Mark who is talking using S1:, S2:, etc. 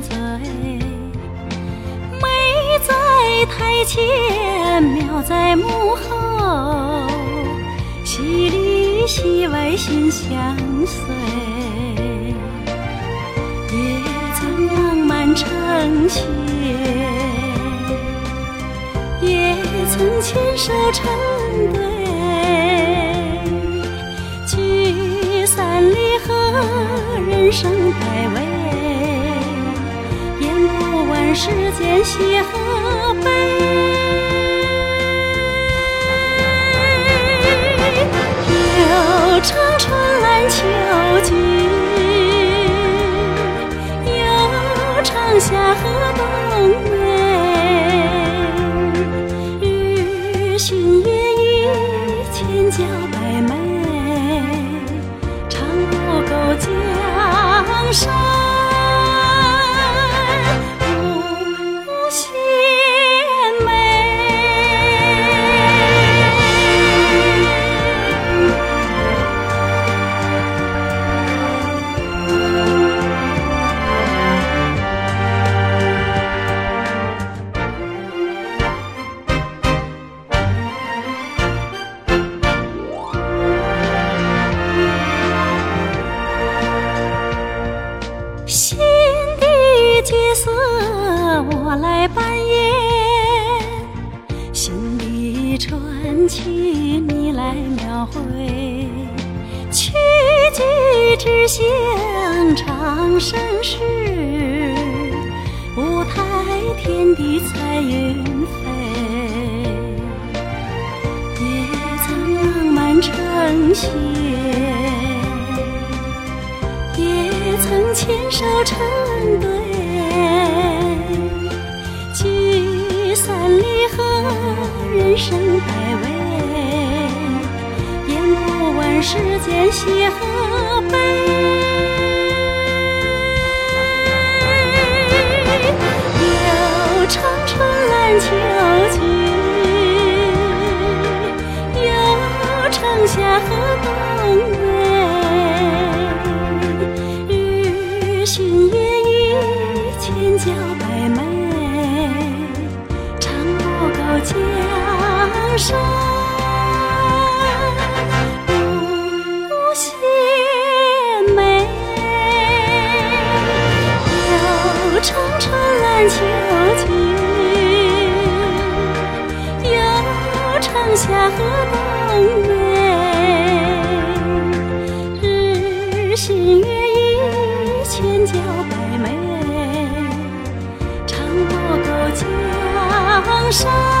S1: 醉。美在台前，妙在幕后，戏里戏外心相随。也曾浪漫成仙，也曾牵手成对。聚散离合人生百味，世间喜和悲。又唱春兰秋菊，又唱夏河冬梅。日新月异，千娇百媚，唱不够新的角色我来扮演，新的传奇你来描绘，曲曲只想唱盛世，舞台天地彩云飞，也曾浪漫成仙。曾牵手成对，聚散离合，人生百味，演不完世间喜和悲。又唱春兰秋菊，又唱夏荷冬梅。秋季，又唱夏荷冬梅。日新月异，千娇百媚，唱不够江山。